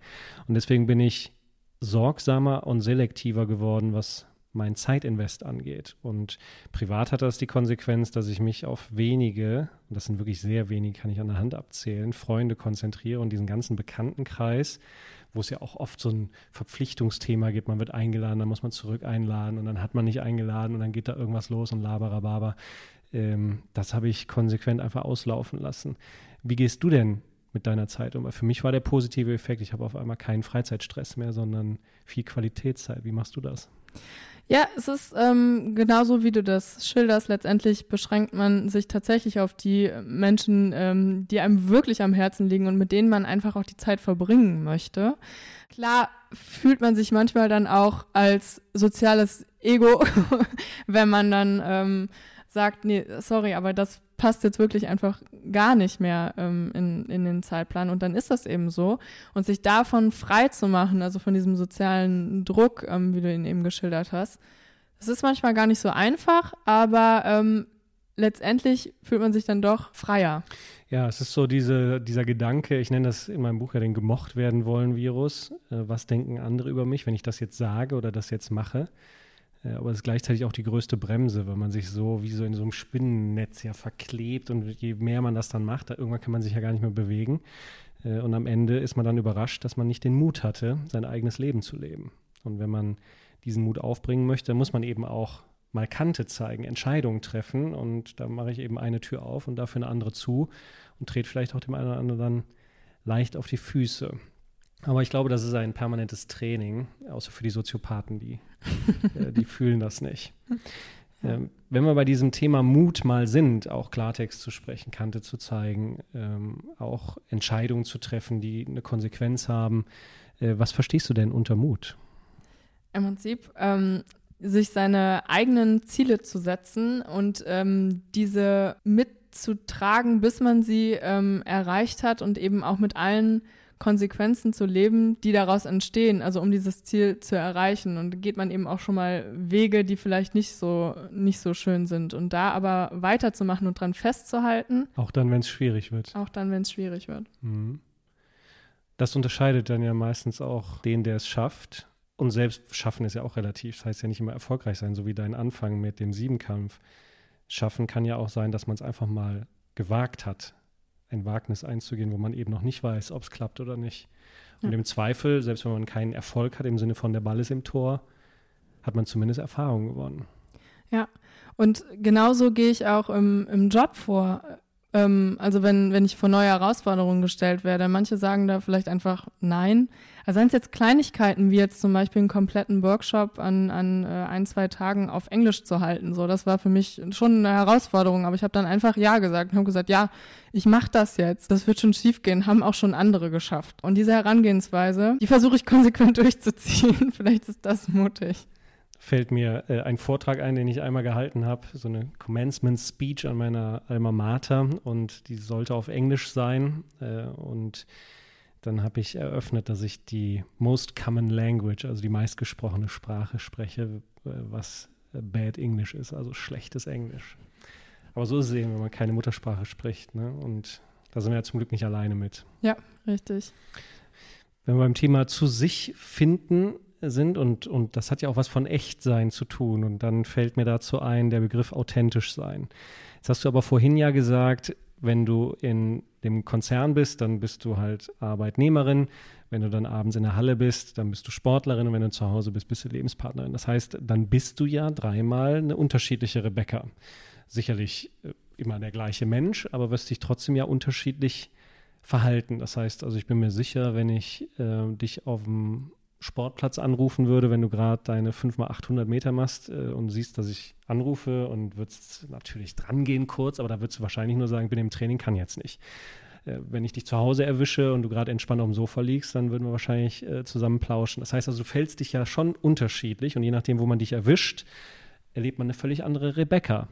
S1: Und deswegen bin ich sorgsamer und selektiver geworden, was mein Zeitinvest angeht. Und privat hat das die Konsequenz, dass ich mich auf wenige, und das sind wirklich sehr wenige, kann ich an der Hand abzählen, Freunde konzentriere und diesen ganzen Bekanntenkreis, wo es ja auch oft so ein Verpflichtungsthema gibt, man wird eingeladen, dann muss man zurück einladen und dann hat man nicht eingeladen und dann geht da irgendwas los und laberababa. Ähm, das habe ich konsequent einfach auslaufen lassen. Wie gehst du denn mit deiner Zeit um? Für mich war der positive Effekt, ich habe auf einmal keinen Freizeitstress mehr, sondern viel Qualitätszeit. Wie machst du das?
S2: Ja, es ist ähm, genauso, wie du das schilderst. Letztendlich beschränkt man sich tatsächlich auf die Menschen, ähm, die einem wirklich am Herzen liegen und mit denen man einfach auch die Zeit verbringen möchte. Klar fühlt man sich manchmal dann auch als soziales Ego, wenn man dann ähm, sagt, nee, sorry, aber das passt jetzt wirklich einfach gar nicht mehr ähm, in, in den Zeitplan und dann ist das eben so. Und sich davon frei zu machen, also von diesem sozialen Druck, ähm, wie du ihn eben geschildert hast, das ist manchmal gar nicht so einfach, aber ähm, letztendlich fühlt man sich dann doch freier.
S1: Ja, es ist so diese, dieser Gedanke, ich nenne das in meinem Buch ja den gemocht werden wollen Virus. Äh, was denken andere über mich, wenn ich das jetzt sage oder das jetzt mache? Äh, aber es ist gleichzeitig auch die größte Bremse, weil man sich so wie so in so einem Spinnennetz ja verklebt und je mehr man das dann macht, irgendwann kann man sich ja gar nicht mehr bewegen. Äh, und am Ende ist man dann überrascht, dass man nicht den Mut hatte, sein eigenes Leben zu leben. Und wenn man diesen Mut aufbringen möchte, muss man eben auch mal Kante zeigen, Entscheidungen treffen. Und da mache ich eben eine Tür auf und dafür eine andere zu und trete vielleicht auch dem einen oder anderen dann leicht auf die Füße. Aber ich glaube, das ist ein permanentes Training, außer für die Soziopathen, die, äh, die fühlen das nicht. Ähm, wenn wir bei diesem Thema Mut mal sind, auch Klartext zu sprechen, Kante zu zeigen, ähm, auch Entscheidungen zu treffen, die eine Konsequenz haben, äh, was verstehst du denn unter Mut?
S2: Im Prinzip ähm, sich seine eigenen Ziele zu setzen und ähm, diese mitzutragen, bis man sie ähm, erreicht hat und eben auch mit allen Konsequenzen zu leben, die daraus entstehen, also um dieses Ziel zu erreichen. Und geht man eben auch schon mal Wege, die vielleicht nicht so, nicht so schön sind. Und da aber weiterzumachen und dran festzuhalten.
S1: Auch dann, wenn es schwierig wird.
S2: Auch dann, wenn es schwierig wird. Mhm.
S1: Das unterscheidet dann ja meistens auch den, der es schafft. Und selbst schaffen ist ja auch relativ. Das heißt ja nicht immer erfolgreich sein, so wie dein Anfang mit dem Siebenkampf. Schaffen kann ja auch sein, dass man es einfach mal gewagt hat, ein Wagnis einzugehen, wo man eben noch nicht weiß, ob es klappt oder nicht. Und ja. im Zweifel, selbst wenn man keinen Erfolg hat, im Sinne von der Ball ist im Tor, hat man zumindest Erfahrung gewonnen.
S2: Ja, und genauso gehe ich auch im, im Job vor. ähm, also wenn, wenn ich vor neue Herausforderungen gestellt werde. Manche sagen da vielleicht einfach nein. Also seien es jetzt Kleinigkeiten, wie jetzt zum Beispiel einen kompletten Workshop an, an äh, ein, zwei Tagen auf Englisch zu halten. So, das war für mich schon eine Herausforderung, aber ich habe dann einfach Ja gesagt und habe gesagt, ja, ich mache das jetzt. Das wird schon schiefgehen, haben auch schon andere geschafft. Und diese Herangehensweise, die versuche ich konsequent durchzuziehen. Vielleicht ist das mutig
S1: fällt mir äh, ein Vortrag ein, den ich einmal gehalten habe, so eine Commencement Speech an meiner Alma Mater und die sollte auf Englisch sein äh, und dann habe ich eröffnet, dass ich die Most Common Language, also die meistgesprochene Sprache spreche, äh, was Bad English ist, also schlechtes Englisch. Aber so ist es eben, wenn man keine Muttersprache spricht. Ne? Und da sind wir ja zum Glück nicht alleine mit.
S2: Ja, richtig.
S1: Wenn wir beim Thema zu sich finden, sind und, und das hat ja auch was von Echtsein zu tun. Und dann fällt mir dazu ein der Begriff authentisch sein. Jetzt hast du aber vorhin ja gesagt, wenn du in dem Konzern bist, dann bist du halt Arbeitnehmerin. Wenn du dann abends in der Halle bist, dann bist du Sportlerin und wenn du zu Hause bist, bist du Lebenspartnerin. Das heißt, dann bist du ja dreimal eine unterschiedliche Rebecca. Sicherlich äh, immer der gleiche Mensch, aber wirst dich trotzdem ja unterschiedlich verhalten. Das heißt, also ich bin mir sicher, wenn ich äh, dich auf dem Sportplatz anrufen würde, wenn du gerade deine 5x800 Meter machst äh, und siehst, dass ich anrufe und würdest natürlich drangehen kurz, aber da würdest du wahrscheinlich nur sagen, bin im Training, kann jetzt nicht. Äh, wenn ich dich zu Hause erwische und du gerade entspannt auf dem Sofa liegst, dann würden wir wahrscheinlich äh, zusammen plauschen. Das heißt also, du fällst dich ja schon unterschiedlich und je nachdem, wo man dich erwischt, erlebt man eine völlig andere Rebecca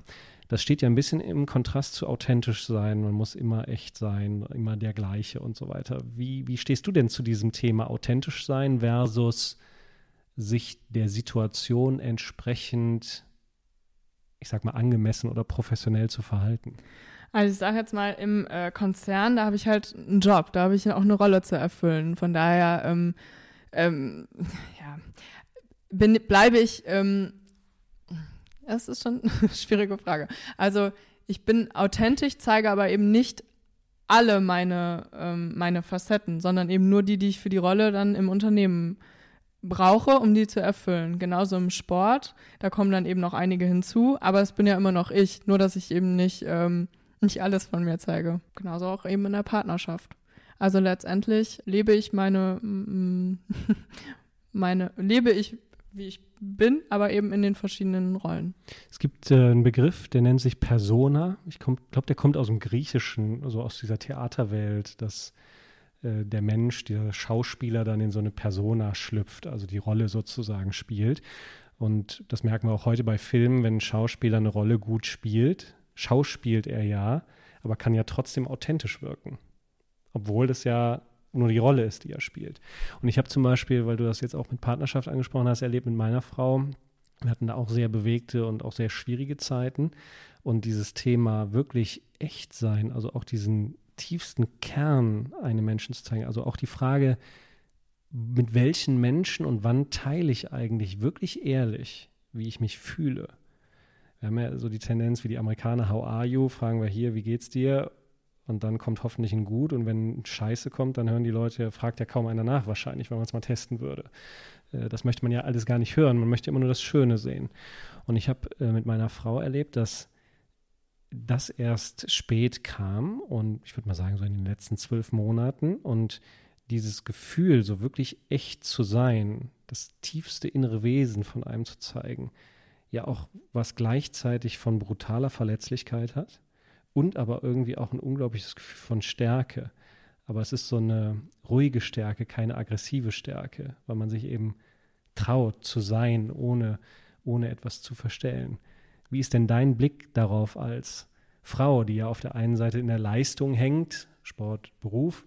S1: das steht ja ein bisschen im Kontrast zu authentisch sein. Man muss immer echt sein, immer der gleiche und so weiter. Wie, wie stehst du denn zu diesem Thema authentisch sein versus sich der Situation entsprechend, ich sag mal, angemessen oder professionell zu verhalten?
S2: Also ich sage jetzt mal, im äh, Konzern, da habe ich halt einen Job, da habe ich auch eine Rolle zu erfüllen. Von daher, ähm, ähm, ja, bin, bleibe ich ähm, das ist schon eine schwierige Frage. Also ich bin authentisch, zeige aber eben nicht alle meine, ähm, meine Facetten, sondern eben nur die, die ich für die Rolle dann im Unternehmen brauche, um die zu erfüllen. Genauso im Sport, da kommen dann eben noch einige hinzu, aber es bin ja immer noch ich, nur dass ich eben nicht, ähm, nicht alles von mir zeige. Genauso auch eben in der Partnerschaft. Also letztendlich lebe ich meine, meine, lebe ich wie ich bin, aber eben in den verschiedenen Rollen.
S1: Es gibt äh, einen Begriff, der nennt sich Persona. Ich glaube, der kommt aus dem Griechischen, also aus dieser Theaterwelt, dass äh, der Mensch, der Schauspieler dann in so eine Persona schlüpft, also die Rolle sozusagen spielt. Und das merken wir auch heute bei Filmen, wenn ein Schauspieler eine Rolle gut spielt, schauspielt er ja, aber kann ja trotzdem authentisch wirken. Obwohl das ja nur die Rolle ist, die er spielt. Und ich habe zum Beispiel, weil du das jetzt auch mit Partnerschaft angesprochen hast, erlebt mit meiner Frau, wir hatten da auch sehr bewegte und auch sehr schwierige Zeiten. Und dieses Thema wirklich echt sein, also auch diesen tiefsten Kern einem Menschen zu zeigen, also auch die Frage, mit welchen Menschen und wann teile ich eigentlich wirklich ehrlich, wie ich mich fühle. Wir haben ja so die Tendenz, wie die Amerikaner, how are you? Fragen wir hier, wie geht's dir? Und dann kommt hoffentlich ein Gut. Und wenn Scheiße kommt, dann hören die Leute, fragt ja kaum einer nach wahrscheinlich, wenn man es mal testen würde. Äh, das möchte man ja alles gar nicht hören. Man möchte immer nur das Schöne sehen. Und ich habe äh, mit meiner Frau erlebt, dass das erst spät kam und ich würde mal sagen, so in den letzten zwölf Monaten und dieses Gefühl, so wirklich echt zu sein, das tiefste innere Wesen von einem zu zeigen, ja auch was gleichzeitig von brutaler Verletzlichkeit hat und aber irgendwie auch ein unglaubliches Gefühl von Stärke. Aber es ist so eine ruhige Stärke, keine aggressive Stärke, weil man sich eben traut zu sein, ohne, ohne etwas zu verstellen. Wie ist denn dein Blick darauf als Frau, die ja auf der einen Seite in der Leistung hängt, Sport, Beruf,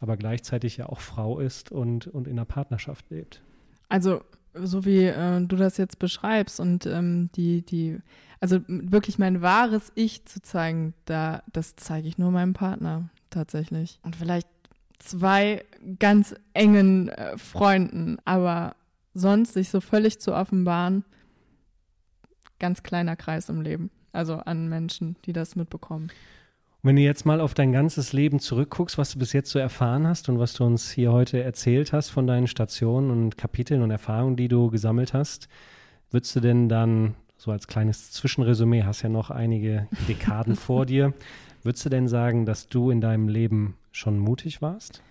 S1: aber gleichzeitig ja auch Frau ist und, und in einer Partnerschaft lebt?
S2: Also, so wie äh, du das jetzt beschreibst und ähm, die, die also wirklich mein wahres Ich zu zeigen, da, das zeige ich nur meinem Partner tatsächlich. Und vielleicht zwei ganz engen äh, Freunden, aber sonst sich so völlig zu offenbaren, ganz kleiner Kreis im Leben. Also an Menschen, die das mitbekommen.
S1: wenn du jetzt mal auf dein ganzes Leben zurückguckst, was du bis jetzt so erfahren hast und was du uns hier heute erzählt hast von deinen Stationen und Kapiteln und Erfahrungen, die du gesammelt hast, würdest du denn dann so als kleines Zwischenresümee, hast ja noch einige Dekaden vor dir. Würdest du denn sagen, dass du in deinem Leben schon mutig warst?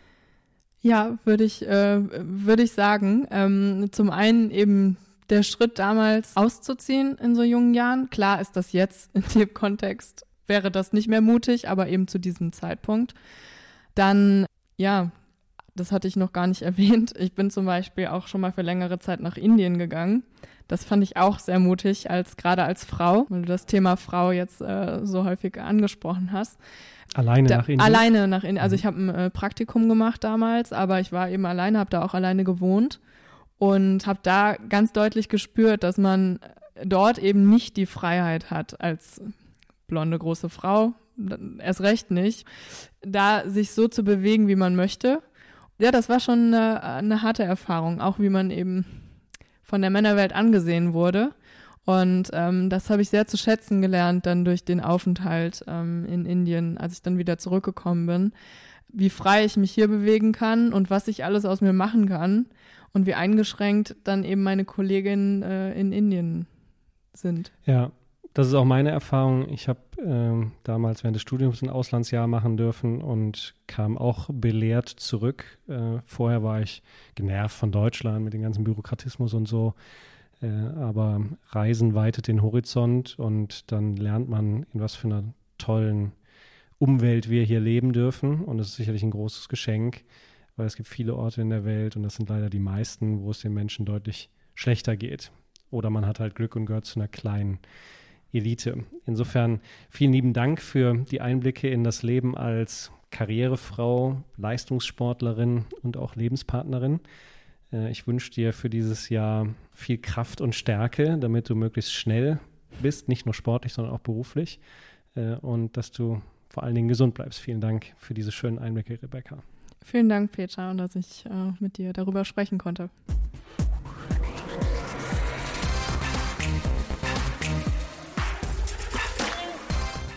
S2: Ja, würde ich, äh, würde ich sagen. Ähm, zum einen eben der Schritt damals auszuziehen in so jungen Jahren. Klar ist das jetzt in dem Kontext, wäre das nicht mehr mutig, aber eben zu diesem Zeitpunkt. Dann, ja, das hatte ich noch gar nicht erwähnt. Ich bin zum Beispiel auch schon mal für längere Zeit nach Indien gegangen. Das fand ich auch sehr mutig, als gerade als Frau, weil du das Thema Frau jetzt äh, so häufig angesprochen hast.
S1: Alleine
S2: da,
S1: nach Indien?
S2: Alleine nach Indien. Also
S1: Mhm.
S2: ich habe ein äh, Praktikum gemacht damals, aber ich war eben alleine, habe da auch alleine gewohnt und habe da ganz deutlich gespürt, dass man dort eben nicht die Freiheit hat als blonde große Frau, erst recht nicht, da sich so zu bewegen, wie man möchte. Ja, das war schon eine, eine harte Erfahrung, auch wie man eben von der Männerwelt angesehen wurde. Und ähm, das habe ich sehr zu schätzen gelernt dann durch den Aufenthalt ähm, in Indien, als ich dann wieder zurückgekommen bin, wie frei ich mich hier bewegen kann und was ich alles aus mir machen kann und wie eingeschränkt dann eben meine Kolleginnen äh, in Indien sind.
S1: Ja, das ist auch meine Erfahrung. Ich habe ähm, damals während des Studiums ein Auslandsjahr machen dürfen und kam auch belehrt zurück. Äh, vorher war ich genervt von Deutschland mit dem ganzen Bürokratismus und so. Äh, aber Reisen weitet den Horizont und dann lernt man, in was für einer tollen Umwelt wir hier leben dürfen. Und das ist sicherlich ein großes Geschenk, weil es gibt viele Orte in der Welt und das sind leider die meisten, wo es den Menschen deutlich schlechter geht. Oder man hat halt Glück und gehört zu einer kleinen Elite. Insofern vielen lieben Dank für die Einblicke in das Leben als Karrierefrau, Leistungssportlerin und auch Lebenspartnerin. Äh, Ich wünsche dir für dieses Jahr viel Kraft und Stärke, damit du möglichst schnell bist, nicht nur sportlich, sondern auch beruflich. Äh, Und dass du vor allen Dingen gesund bleibst. Vielen Dank für diese schönen Einblicke, Rebecca.
S2: Vielen Dank, Petra, und dass ich äh, mit dir darüber sprechen konnte.